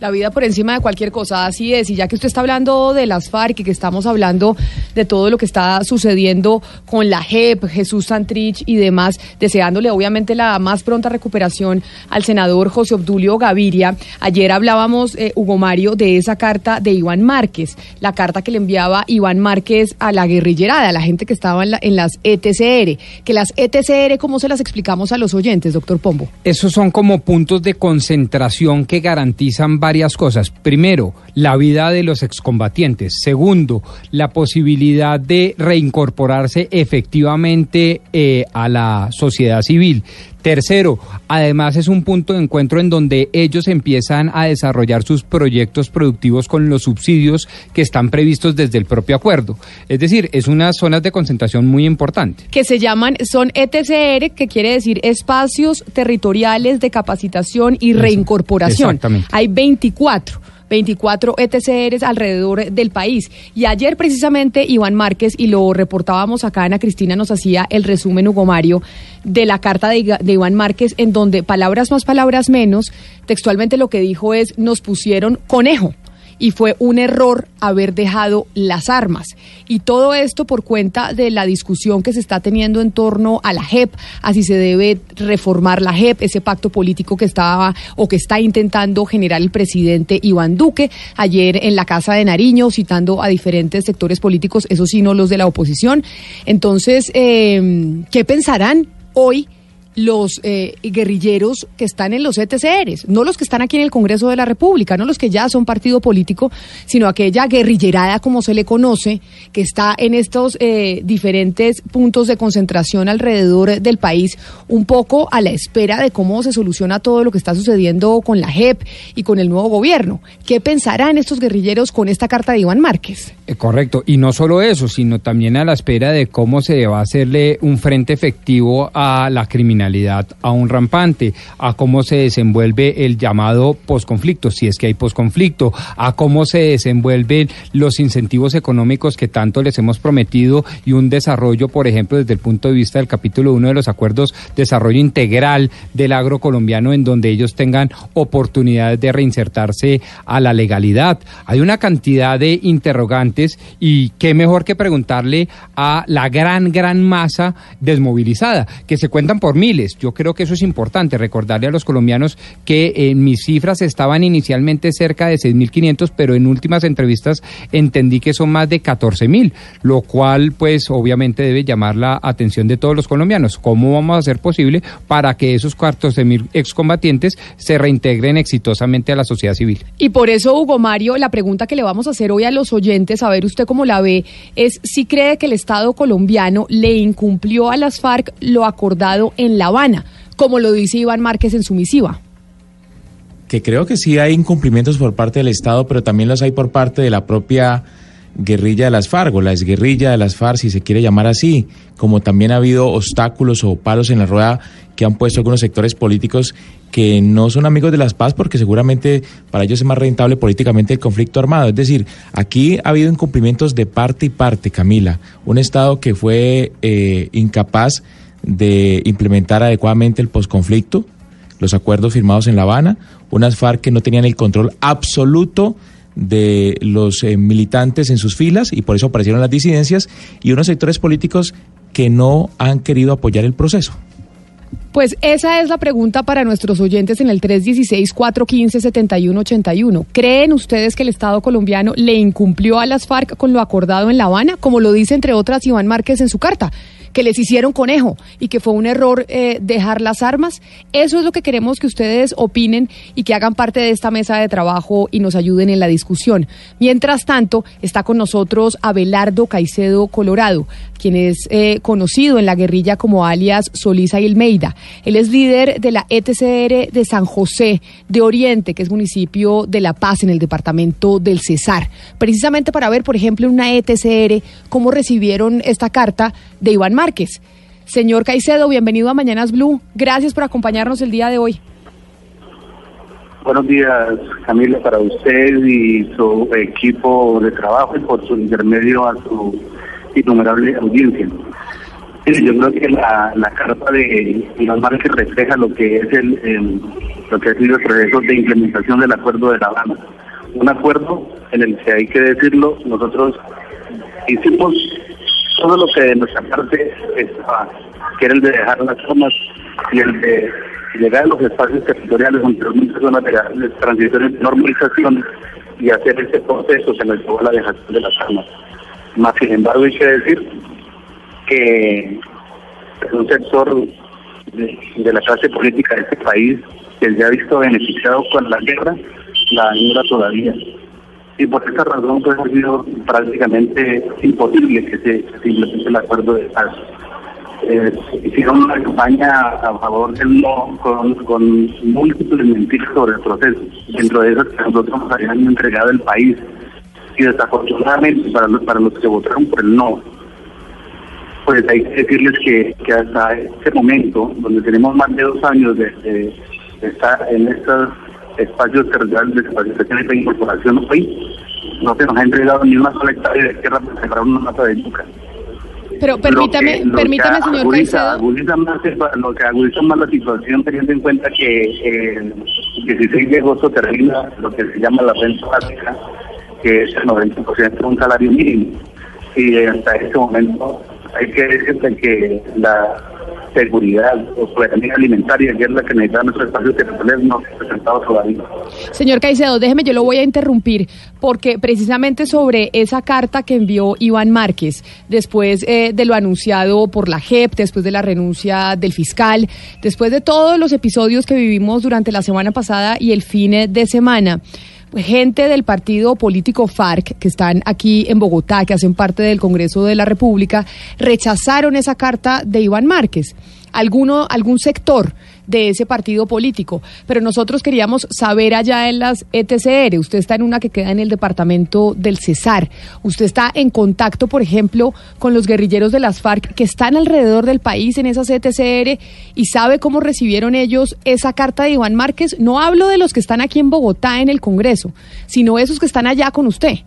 La vida por encima de cualquier cosa, así es. Y ya que usted está hablando de las FARC y que estamos hablando de todo lo que está sucediendo con la JEP, Jesús Santrich y demás, deseándole obviamente la más pronta recuperación al senador José Obdulio Gaviria. Ayer hablábamos, eh, Hugo Mario, de esa carta de Iván Márquez, la carta que le enviaba Iván Márquez a la guerrillerada, a la gente que estaba en, en las ETCR. Que las ETCR, ¿cómo se las explicamos a los oyentes, doctor Pombo? Esos son como puntos de concentración que garantizan varias cosas. Primero, la vida de los excombatientes. Segundo, la posibilidad de reincorporarse efectivamente eh, a la sociedad civil. Tercero, además es un punto de encuentro en donde ellos empiezan a desarrollar sus proyectos productivos con los subsidios que están previstos desde el propio acuerdo. Es decir, es unas zonas de concentración muy importante. Que se llaman, son ETCR, que quiere decir espacios territoriales de capacitación y reincorporación. exactamente. Hay 24. 24 ETCRs alrededor del país. Y ayer precisamente Iván Márquez, y lo reportábamos acá, Ana Cristina nos hacía el resumen, Hugo Mario, de la carta de, de Iván Márquez, en donde palabras más, palabras menos, textualmente lo que dijo es, nos pusieron conejo y fue un error haber dejado las armas. Y todo esto por cuenta de la discusión que se está teniendo en torno a la JEP, a si se debe reformar la JEP, ese pacto político que estaba o que está intentando generar el presidente Iván Duque ayer en la Casa de Nariño, citando a diferentes sectores políticos, eso sí, no los de la oposición. Entonces, eh, ¿qué pensarán hoy? Los eh, guerrilleros que están en los ETCRs, no los que están aquí en el Congreso de la República, no los que ya son partido político, sino aquella guerrillerada, como se le conoce, que está en estos eh, diferentes puntos de concentración alrededor del país, un poco a la espera de cómo se soluciona todo lo que está sucediendo con la JEP y con el nuevo gobierno. ¿Qué pensarán estos guerrilleros con esta carta de Iván Márquez? Eh, correcto, y no solo eso, sino también a la espera de cómo se va a hacerle un frente efectivo a la criminalidad aún rampante, a cómo se desenvuelve el llamado posconflicto, si es que hay posconflicto, a cómo se desenvuelven los incentivos económicos que tanto les hemos prometido y un desarrollo, por ejemplo, desde el punto de vista del capítulo 1 de los acuerdos, desarrollo integral del agro colombiano en donde ellos tengan oportunidades de reinsertarse a la legalidad. Hay una cantidad de interrogantes y qué mejor que preguntarle a la gran, gran masa desmovilizada, que se cuentan por Yo creo que eso es importante, recordarle a los colombianos que en mis cifras estaban inicialmente cerca de 6.500, pero en últimas entrevistas entendí que son más de 14.000, lo cual pues obviamente debe llamar la atención de todos los colombianos. ¿Cómo vamos a hacer posible para que esos 14.000 excombatientes se reintegren exitosamente a la sociedad civil? Y por eso, Hugo Mario, la pregunta que le vamos a hacer hoy a los oyentes, a ver usted cómo la ve, es si cree que el Estado colombiano le incumplió a las FARC lo acordado en La Habana, como lo dice Iván Márquez en su misiva. que creo que sí hay incumplimientos por parte del Estado, pero también los hay por parte de la propia guerrilla de las FARC, o la exguerrilla de las FARC, si se quiere llamar así, como también ha habido obstáculos o palos en la rueda que han puesto algunos sectores políticos que no son amigos de las paz porque seguramente para ellos es más rentable políticamente el conflicto armado. Es decir, aquí ha habido incumplimientos de parte y parte, Camila. Un Estado que fue eh, incapaz de implementar adecuadamente el posconflicto, los acuerdos firmados en La Habana, unas FARC que no tenían el control absoluto de los eh, militantes en sus filas y por eso aparecieron las disidencias y unos sectores políticos que no han querido apoyar el proceso. Pues esa es la pregunta para nuestros oyentes en el 316-415-7181. ¿Creen ustedes que el Estado colombiano le incumplió a las FARC con lo acordado en La Habana, como lo dice entre otras Iván Márquez en su carta? Que les hicieron conejo y que fue un error eh, dejar las armas. Eso es lo que queremos que ustedes opinen y que hagan parte de esta mesa de trabajo y nos ayuden en la discusión. Mientras tanto, está con nosotros Abelardo Caicedo Colorado, quien es eh, conocido en la guerrilla como alias Solisa y Elmeida. Él es líder de la ETCR de San José de Oriente, que es municipio de La Paz en el departamento del Cesar. Precisamente para ver, por ejemplo, en una ETCR cómo recibieron esta carta de Iván Márquez. Señor Caicedo, bienvenido a Mañanas Blue. Gracias por acompañarnos el día de hoy. Buenos días, Camila, para usted y su equipo de trabajo y por su intermedio a su innumerable audiencia. yo creo que la, la carta de Iván Márquez refleja lo que es el, lo que ha sido el proceso de implementación del acuerdo de La Habana. Un acuerdo en el que hay que decirlo, nosotros hicimos todo lo que de nuestra parte estaba, que el de dejar las zonas y el de llegar a los espacios territoriales donde las zonas de, transición y normalización y hacer ese proceso se nos llevó a la dejación de las armas. Más sin embargo hay que decir que un sector de, la clase política de este país que se ha visto beneficiado con la guerra, la ignora todavía. Y por esa razón pues, ha sido prácticamente imposible que se, se implemente el acuerdo de paz. Eh, hicieron una campaña a favor del no con, múltiples mentiras sobre el proceso. Dentro de esas que nosotros nos habían entregado el país. Y desafortunadamente para los, para los que votaron por el no, pues hay que decirles que, que hasta este momento, donde tenemos más de dos años de, estar en estos espacios territoriales de capacitación y de incorporación hoy, no se nos ha entregado ni una sola hectárea de tierra para sembrar una mata de yuca. Pero permítame, permítame, señor agudiza, más, lo que agudiza más la situación teniendo en cuenta que el 16 de agosto termina lo que se llama la renta básica, que es el 90% de un salario mínimo. Y hasta este momento hay que decirte que la seguridad o soberanía alimentaria, que es la que necesita nuestro espacio territorial, no se ha presentado todavía. Señor Caicedo, déjeme, yo lo voy a interrumpir, porque precisamente sobre esa carta que envió Iván Márquez, después eh, de lo anunciado por la JEP, después de la renuncia del fiscal, después de todos los episodios que vivimos durante la semana pasada y el fin de semana, gente del partido político FARC que están aquí en Bogotá, que hacen parte del Congreso de la República, rechazaron esa carta de Iván Márquez. Alguno, algún sector de ese partido político. Pero nosotros queríamos saber allá en las ETCR, usted está en una que queda en el departamento del Cesar, usted está en contacto, por ejemplo, con los guerrilleros de las FARC que están alrededor del país en esas ETCR y sabe cómo recibieron ellos esa carta de Iván Márquez. No hablo de los que están aquí en Bogotá en el Congreso, sino esos que están allá con usted.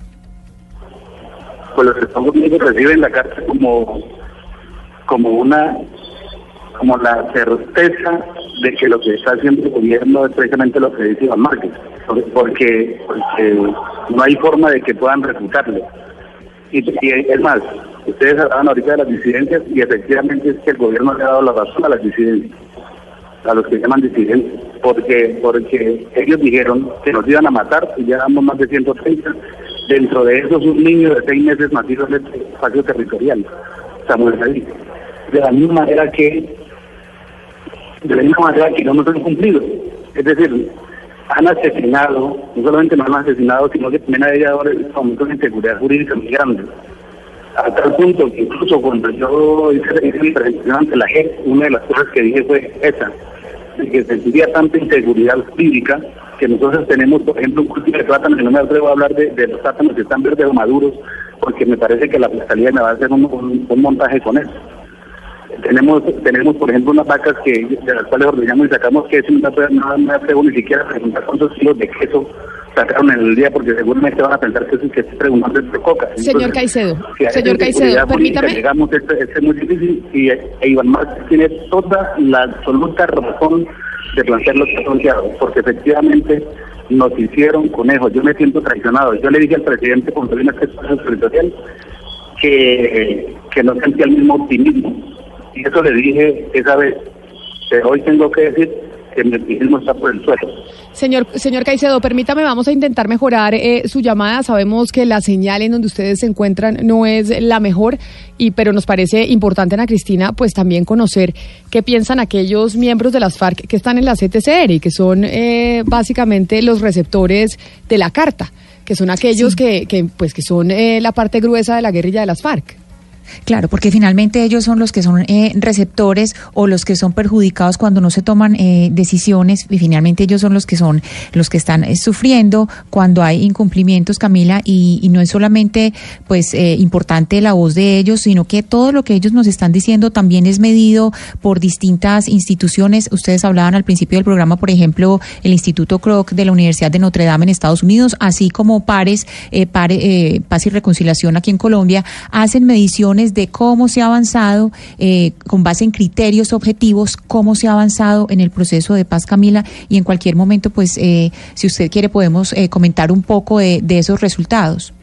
Pues los que estamos viendo reciben la carta como, como una como la certeza de que lo que está haciendo el gobierno es precisamente lo que dice Iván Márquez, porque, no hay forma de que puedan refutarlo. Y, es más, ustedes hablaban ahorita de las disidencias y efectivamente es que el gobierno le ha dado la razón a las disidencias, a los que llaman disidencias, porque, porque ellos dijeron que nos iban a matar y ya damos más de 130, dentro de esos un niño de seis meses nacido en el espacio territorial, Samuel ahí. De la misma manera que de la misma manera que no nos han cumplido. Es decir, han asesinado, no solamente no han asesinado, sino que también hay ahora momentos de inseguridad jurídica muy grande. A tal punto que incluso cuando yo hice, mi presentación ante la JEP, una de las cosas que dije fue esa, que sentiría tanta inseguridad jurídica que nosotros tenemos, por ejemplo, un cultivo de plátanos, y no me atrevo a hablar de, los plátanos que están verdes o maduros, porque me parece que la fiscalía me va a hacer un montaje con eso tenemos, tenemos por ejemplo, unas vacas que de las cuales ordenamos y sacamos queso no, me atrevo ni siquiera a preguntar cuántos kilos de queso sacaron en el día porque seguramente van a pensar que, es que estoy preguntando de coca. señor Caicedo, señor Caicedo, permítame. Llegamos, esto, es muy difícil y e Iván Márquez tiene toda la absoluta razón de plantear lo que ha planteado, porque efectivamente nos hicieron conejos. Yo me siento traicionado. Yo le dije al presidente cuando vino a este espacio territorial que, que no sentía el mismo optimismo y eso le dije esa vez. Pero hoy tengo que decir que mi optimismo está por el suelo. Señor, señor Caicedo, permítame, vamos a intentar mejorar eh, su llamada. Sabemos que la señal en donde ustedes se encuentran no es la mejor, y pero nos parece importante, Ana Cristina, pues también conocer qué piensan aquellos miembros de las FARC que están en la CTCR y que son eh, básicamente los receptores de la carta, que son aquellos que, que, pues, que son eh, la parte gruesa de la guerrilla de las FARC. Claro, porque finalmente ellos son los que son eh, receptores o los que son perjudicados cuando no se toman eh, decisiones y finalmente ellos son los que son los que están eh, sufriendo cuando hay incumplimientos, Camila, y, no es solamente pues importante la voz de ellos, sino que todo lo que ellos nos están diciendo también es medido por distintas instituciones. Ustedes hablaban al principio del programa, por ejemplo, el Instituto Kroc de la Universidad de Notre Dame en Estados Unidos, así como Pares, Pare, Paz y Reconciliación aquí en Colombia, hacen mediciones de cómo se ha avanzado, eh, con base en criterios objetivos, cómo se ha avanzado en el proceso de paz, Camila, y en cualquier momento, pues, eh, si usted quiere, podemos eh, comentar un poco de esos resultados.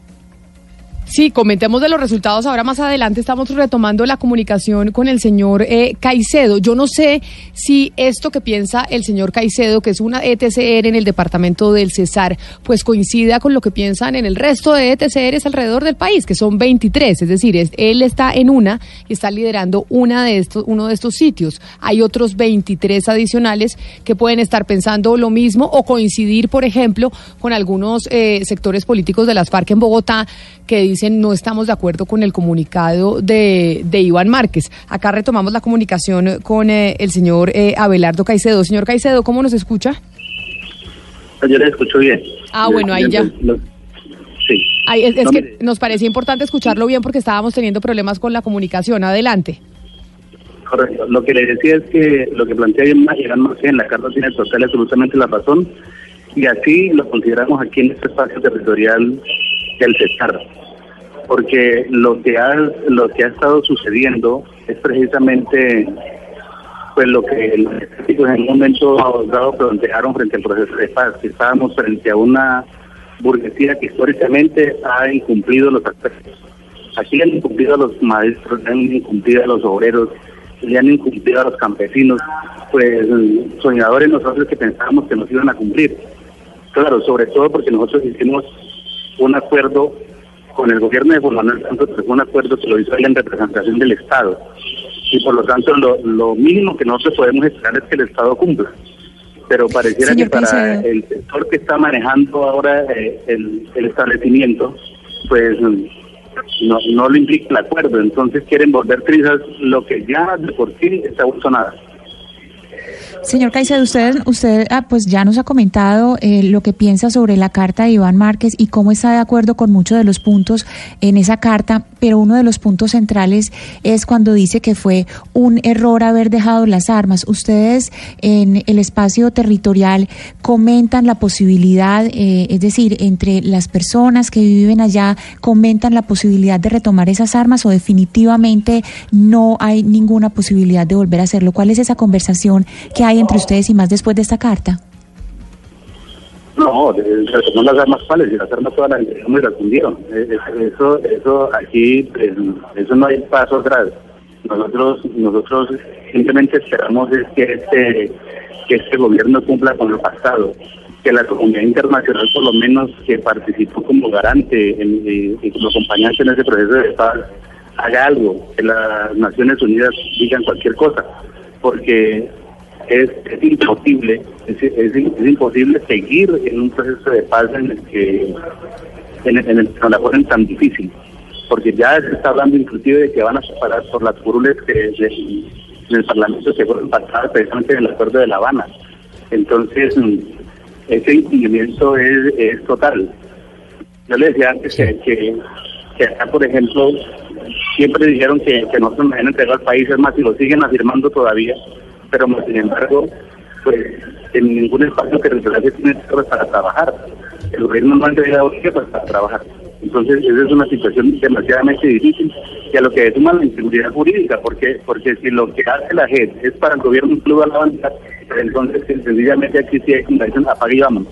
Sí, comentemos de los resultados. Ahora más adelante estamos retomando la comunicación con el señor eh, Caicedo. Yo no sé si esto que piensa el señor Caicedo, que es una ETCR en el departamento del Cesar, pues coincida con lo que piensan en el resto de ETCRs alrededor del país, que son 23. Es decir, él está en una y está liderando una de estos, uno de estos sitios. Hay otros 23 adicionales que pueden estar pensando lo mismo o coincidir, por ejemplo, con algunos eh, sectores políticos de las FARC en Bogotá que dicen no estamos de acuerdo con el comunicado de, de Iván Márquez. Acá retomamos la comunicación con eh, el señor eh, Abelardo Caicedo. Señor Caicedo, ¿cómo nos escucha? Yo le escucho bien. Ah, bueno, ahí ya. Sí. Es, es que nos parecía importante escucharlo bien porque estábamos teniendo problemas con la comunicación. Adelante. Correcto. Lo que le decía es que lo que plantea Iván Márquez en la carta tiene total absolutamente la razón y así lo consideramos aquí en este espacio territorial del Cesar, porque lo que ha lo que ha estado sucediendo es precisamente pues lo que los en un momento dado plantearon frente al proceso de paz, estábamos frente a una burguesía que históricamente ha incumplido los aspectos. Aquí han incumplido a los maestros, han incumplido a los obreros, le han incumplido a los campesinos, pues soñadores nosotros que pensábamos que nos iban a cumplir. Claro, sobre todo porque nosotros hicimos un acuerdo con el gobierno de Juan Manuel Santos, fue un acuerdo que lo hizo él en representación del Estado. Y por lo tanto, lo, lo mínimo que nosotros podemos esperar es que el Estado cumpla. Pero pareciera Señor que para el sector que está manejando ahora eh, el, el establecimiento, pues no, no lo implica el acuerdo. Entonces quieren volver trizas lo que ya de por sí está vuelto nada. Señor Caicedo, usted, usted ah, pues ya nos ha comentado eh, lo que piensa sobre la carta de Iván Márquez y cómo está de acuerdo con muchos de los puntos en esa carta, pero uno de los puntos centrales es cuando dice que fue un error haber dejado las armas. Ustedes en el espacio territorial comentan la posibilidad, eh, es decir, entre las personas que viven allá, comentan la posibilidad de retomar esas armas o definitivamente no hay ninguna posibilidad de volver a hacerlo. ¿Cuál es esa conversación que hay entre ustedes y más después de esta carta? No, eh, retomó las armas cuáles y las armas todas las entregamos y las fundieron. Eh, eh, Eso, eso aquí, eso no hay paso atrás. Nosotros, nosotros simplemente esperamos es que este, que este gobierno cumpla con lo pasado, que la comunidad internacional por lo menos que participó como garante en- y, y como acompañante en ese proceso de paz haga algo, que las Naciones Unidas digan cualquier cosa, porque es, es imposible, es, es- es imposible seguir en un proceso de paz en el que en, el- en el que la ponen tan difícil, porque ya se está hablando inclusive de que van a separar por las curules que de- del Parlamento que fueron pasadas precisamente en el acuerdo de La Habana. Entonces, ese incumplimiento es, es total. Yo le decía antes que, que, que acá, por ejemplo, siempre dijeron que, que nosotros nos habían entregado al país, es más, y lo siguen afirmando todavía, pero sin embargo, pues en ningún espacio territorial se tiene para trabajar. El gobierno no ha entregado tierras para trabajar. Entonces, esa es una situación demasiadamente difícil y a lo que suma la inseguridad jurídica, porque porque si lo que hace la JEP es para el gobierno un club a la banca, entonces sencillamente aquí sí hay dicen, apague y vámonos.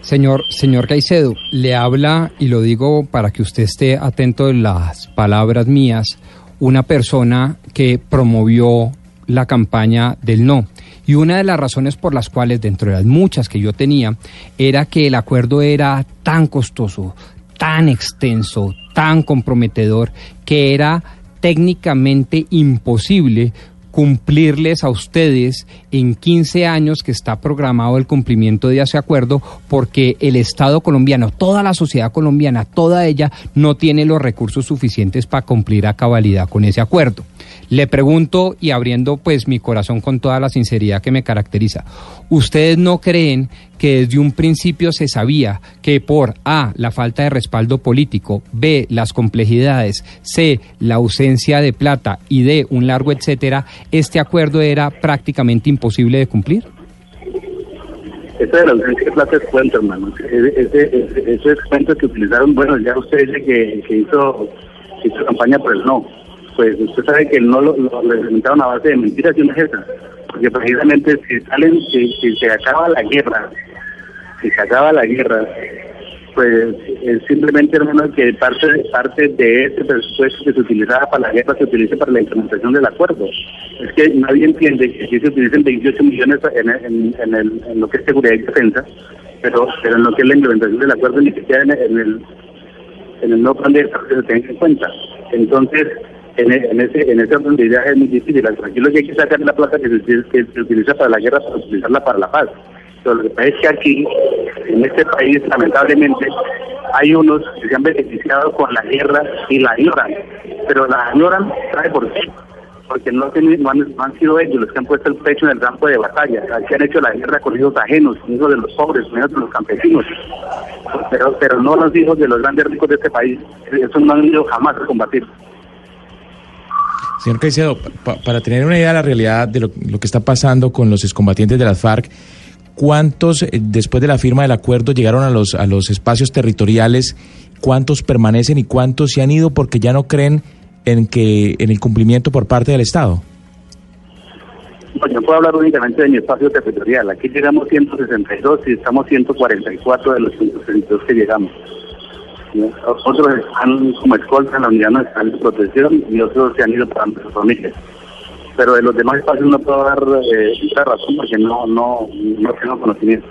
Señor, señor Caicedo, le habla, y lo digo para que usted esté atento de las palabras mías, una persona que promovió la campaña del no. Y una de las razones por las cuales, dentro de las muchas que yo tenía, era que el acuerdo era tan costoso, tan extenso, tan comprometedor, que era técnicamente imposible cumplirles a ustedes en 15 años que está programado el cumplimiento de ese acuerdo porque el Estado colombiano, toda la sociedad colombiana, toda ella no tiene los recursos suficientes para cumplir a cabalidad con ese acuerdo. Le pregunto y abriendo pues mi corazón con toda la sinceridad que me caracteriza, ¿ustedes no creen que desde un principio se sabía que por A, la falta de respaldo político, B, las complejidades, C, la ausencia de plata y D, un largo etcétera, este acuerdo era prácticamente imposible de cumplir? Esa de la ausencia de plata es cuento, hermano. Ese, ese, es cuento que utilizaron, bueno, ya usted dice que, que hizo, hizo campaña por no. Pues usted sabe que no lo, lo, a base de mentiras y una jeta, porque precisamente si salen, si, si se acaba la guerra, si se acaba la guerra, pues es simplemente hermano que parte parte de ese presupuesto que se utilizaba para la guerra se utilice para la implementación del acuerdo. Es que nadie entiende que si se utilicen 28 millones en, en, el, en lo que es seguridad y defensa, pero, pero en lo que es la implementación del acuerdo ni siquiera en, el en el nuevo plan de desarrollo se tenga en cuenta. Entonces, en, en ese en ese ideas es muy difícil. Aquí lo que hay que sacar la plata que se, que se utiliza para la guerra para utilizarla para la paz. Pero lo que pasa es que aquí, en este país, lamentablemente, hay unos que se han beneficiado con la guerra y la ignoran. Pero la ignoran, ¿sabe por qué? Porque no, han, sido ellos los que han puesto el pecho en el campo de batalla. Aquí han hecho la guerra con hijos ajenos, hijos de los pobres, hijos de los campesinos. Pero, pero no los hijos de los grandes ricos de este país. Esos no han ido jamás a combatir. Señor Caicedo, para tener una idea de la realidad de lo, que está pasando con los excombatientes de las FARC, ¿Cuántos, eh, después de la firma del acuerdo, llegaron a los, a los espacios territoriales? ¿Cuántos permanecen y cuántos se han ido porque ya no creen en, que, en el cumplimiento por parte del Estado? Bueno, yo puedo hablar únicamente de mi espacio territorial. Aquí llegamos 162 y estamos 144 de los 162 que llegamos. Otros están como escolta en la unidad nacional de protección y otros se han ido para sus familias pero de los demás espacios no puedo dar eh, esa razón porque no, no, no tengo conocimiento.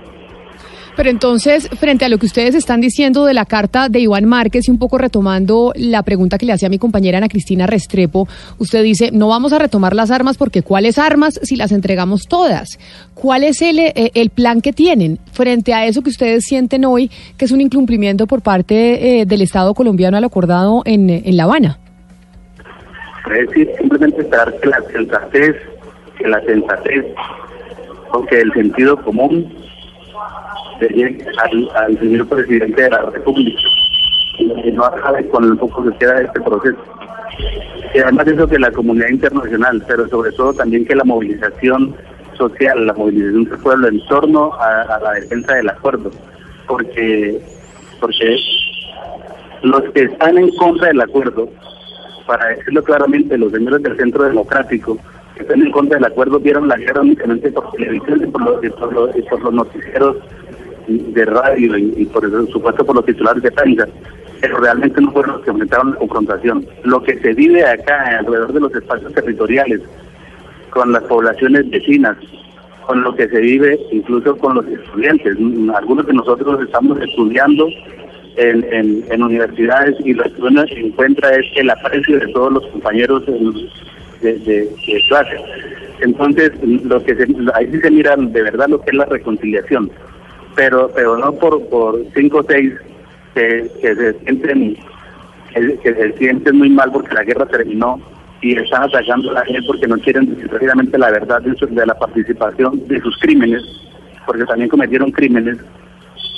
Pero entonces, frente a lo que ustedes están diciendo de la carta de Iván Márquez y un poco retomando la pregunta que le hacía mi compañera Ana Cristina Restrepo, usted dice, no vamos a retomar las armas porque ¿cuáles armas si las entregamos todas? ¿Cuál es el, eh, el plan que tienen frente a eso que ustedes sienten hoy, que es un incumplimiento por parte eh, del Estado colombiano al acordado en, en La Habana? Es decir, simplemente esperar que la sensatez, que la sensatez, o que el sentido común llegue al, señor presidente de la República y no acabe con el poco que queda de este proceso. Y además eso que la comunidad internacional, pero sobre todo también que la movilización social, la movilización del pueblo en torno a, a la defensa del acuerdo, porque porque los que están en contra del acuerdo para decirlo claramente, los señores del Centro Democrático que están en contra del acuerdo vieron la guerra únicamente por televisión y por los, por los, noticieros de radio y, por supuesto por los titulares de prensa, pero realmente no fueron los que aumentaron la confrontación. Lo que se vive acá alrededor de los espacios territoriales, con las poblaciones vecinas, con lo que se vive incluso con los estudiantes. Algunos de nosotros estamos estudiando en, en, universidades y lo que uno encuentra es el aprecio de todos los compañeros de, de, clase. Entonces, lo que ahí sí se mira de verdad lo que es la reconciliación, pero pero no por por cinco o seis que, se sienten que, se sienten muy mal porque la guerra terminó y están atacando a la gente porque no quieren decir precisamente la verdad de, de la participación de sus crímenes, porque también cometieron crímenes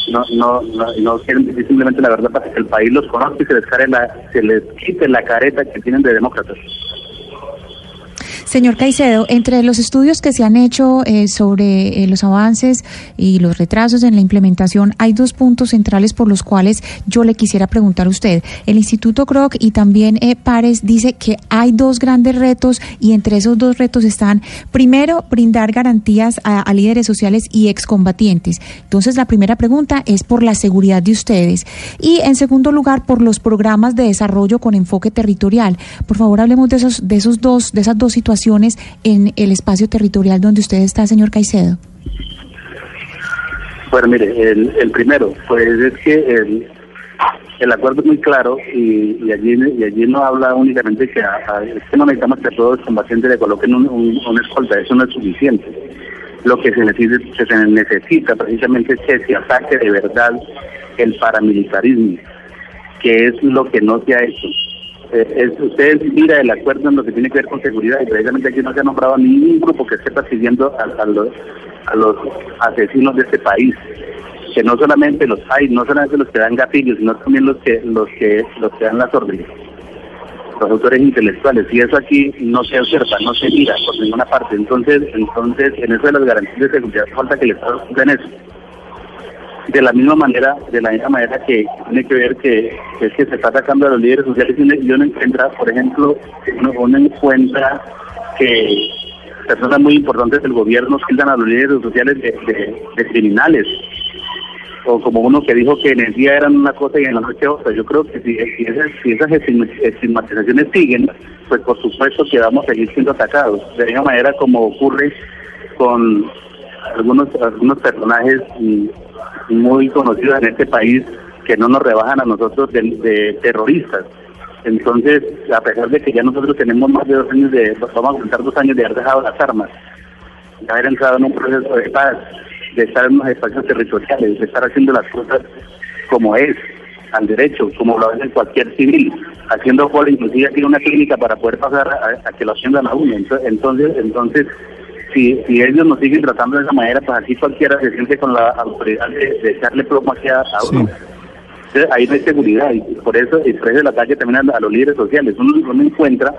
no, no, no, quieren decir simplemente la verdad para que el país los conozca y se les, se les quite la careta que tienen de demócratas. Señor Caicedo, entre los estudios que se han hecho eh, sobre eh, los avances y los retrasos en la implementación, hay dos puntos centrales por los cuales yo le quisiera preguntar a usted. El Instituto Kroc y también eh, Pares dice que hay dos grandes retos y entre esos dos retos están, primero, brindar garantías a, a líderes sociales y excombatientes. Entonces, la primera pregunta es por la seguridad de ustedes y, en segundo lugar, por los programas de desarrollo con enfoque territorial. Por favor, hablemos de esos, de esos dos, de esas dos situaciones en el espacio territorial donde usted está, señor Caicedo? Bueno, mire, el, primero, pues es que el, el acuerdo es muy claro y, allí y allí no habla únicamente que, a, que no necesitamos que todos los combatientes le coloquen un, un, escolta, eso no es suficiente. Lo que se necesita, se necesita precisamente es que se ataque de verdad el paramilitarismo, que es lo que no se ha hecho eh, usted mira el acuerdo en lo que tiene que ver con seguridad y precisamente aquí no se ha nombrado ningún grupo que esté persiguiendo a, los, a los asesinos de este país que no solamente los hay, no solamente los que dan gatillos, sino también los que los que los que dan las órdenes, los autores intelectuales. Y eso aquí no se observa, no se mira por ninguna parte. Entonces, entonces en eso de las garantías de seguridad falta que el Estado en eso. De la misma manera, de la misma manera que tiene que ver que, es que se está atacando a los líderes sociales y uno encuentra, por ejemplo, uno, encuentra que personas muy importantes del gobierno tildan a los líderes sociales de, criminales o como uno que dijo que en el día eran una cosa y en la noche otra. Yo creo que si, esas, si esas estigmatizaciones siguen, pues por supuesto que vamos a seguir siendo atacados. De la misma manera como ocurre con algunos algunos personajes muy conocidos en este país que no nos rebajan a nosotros de, terroristas. Entonces, a pesar de que ya nosotros tenemos más de dos años de, vamos a contar dos años de haber dejado las armas, de haber entrado en un proceso de paz, de estar en unos espacios territoriales, de estar haciendo las cosas como es, al derecho, como lo hace cualquier civil, haciendo por inclusive tiene una clínica para poder pasar a, que lo atiendan a uno. Entonces, entonces si, si ellos nos siguen tratando de esa manera, pues así cualquiera se siente con la autoridad de, echarle plomo hacia a uno. ahí no hay seguridad y por eso, por el ataque también a, los líderes sociales. Uno, uno, encuentra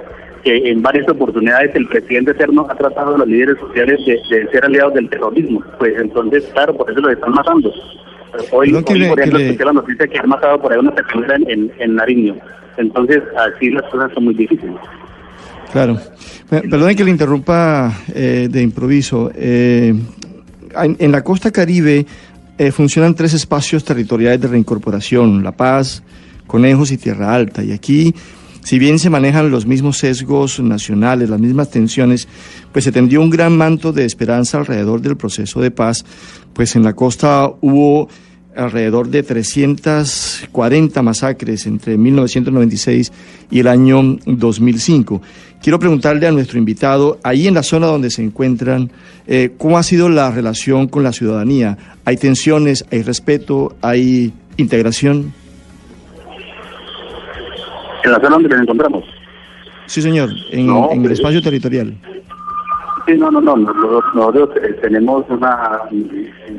que en varias oportunidades el presidente eterno ha tratado a los líderes sociales de, ser aliados del terrorismo. Pues entonces, claro, por eso los están matando. Hoy, hoy por ejemplo, escuché la noticia que han matado por ahí una persona en, en Nariño. Entonces, así las cosas son muy difíciles. Claro. Perdone que le interrumpa eh, de improviso. Eh, en, la costa caribe eh, funcionan tres espacios territoriales de reincorporación, La Paz, Conejos y Tierra Alta. Y aquí, si bien se manejan los mismos sesgos nacionales, las mismas tensiones, pues se tendió un gran manto de esperanza alrededor del proceso de paz, pues en la costa hubo alrededor de 340 masacres entre 1996 y el año 2005. Quiero preguntarle a nuestro invitado, ahí en la zona donde se encuentran, eh, ¿cómo ha sido la relación con la ciudadanía? ¿Hay tensiones, hay respeto, hay integración? ¿En la zona donde nos encontramos? Sí, señor, en, en el espacio territorial. Sí, no, no, no. Nosotros, eh, tenemos una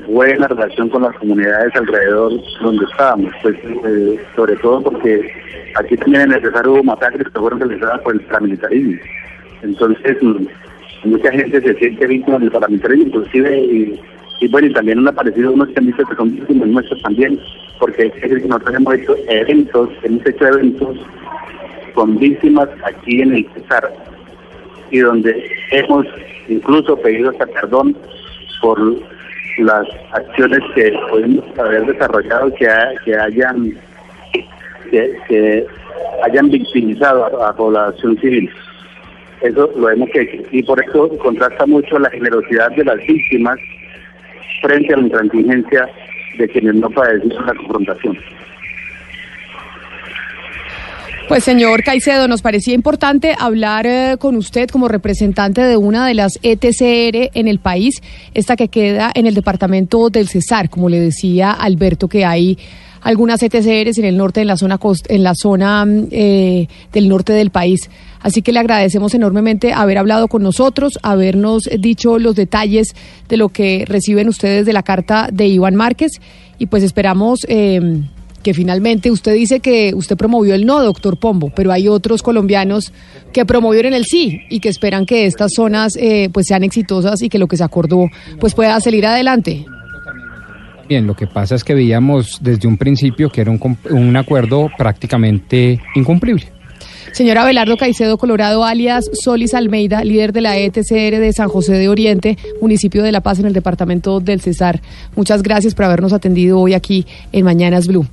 buena relación con las comunidades alrededor donde estábamos, pues eh, sobre todo porque aquí también es necesario hubo masacres que fueron realizadas por el paramilitarismo. Entonces, mm, mucha gente se siente víctima del paramilitarismo, inclusive, y, bueno, y también han aparecido unos visto que son víctimas nuestros también, porque es decir, nosotros hemos hecho eventos, hemos hecho eventos con víctimas aquí en el Cesar y donde hemos incluso pedido hasta perdón por las acciones que podemos haber desarrollado que, hayan que, hayan victimizado a, la población civil. Eso lo hemos hecho y por eso contrasta mucho la generosidad de las víctimas frente a la intransigencia de quienes no padecen la confrontación. Pues señor Caicedo, nos parecía importante hablar eh, con usted como representante de una de las ETCR en el país, esta que queda en el departamento del Cesar, como le decía Alberto, que hay algunas ETCRs en el norte, en la zona en la zona mm, eh, del norte del país. Así que le agradecemos enormemente haber hablado con nosotros, habernos dicho los detalles de lo que reciben ustedes de la carta de Iván Márquez y pues esperamos eh, que finalmente usted dice que usted promovió el no, doctor Pombo, pero hay otros colombianos que promovieron el sí y que esperan que estas zonas eh, pues sean exitosas y que lo que se acordó pues pueda salir adelante. Bien, lo que pasa es que veíamos desde un principio que era un, un acuerdo prácticamente incumplible. Señora Abelardo Caicedo Colorado, alias Solis Almeida, líder de la ETCR de San José de Oriente, municipio de La Paz en el departamento del Cesar. Muchas gracias por habernos atendido hoy aquí en Mañanas Blue.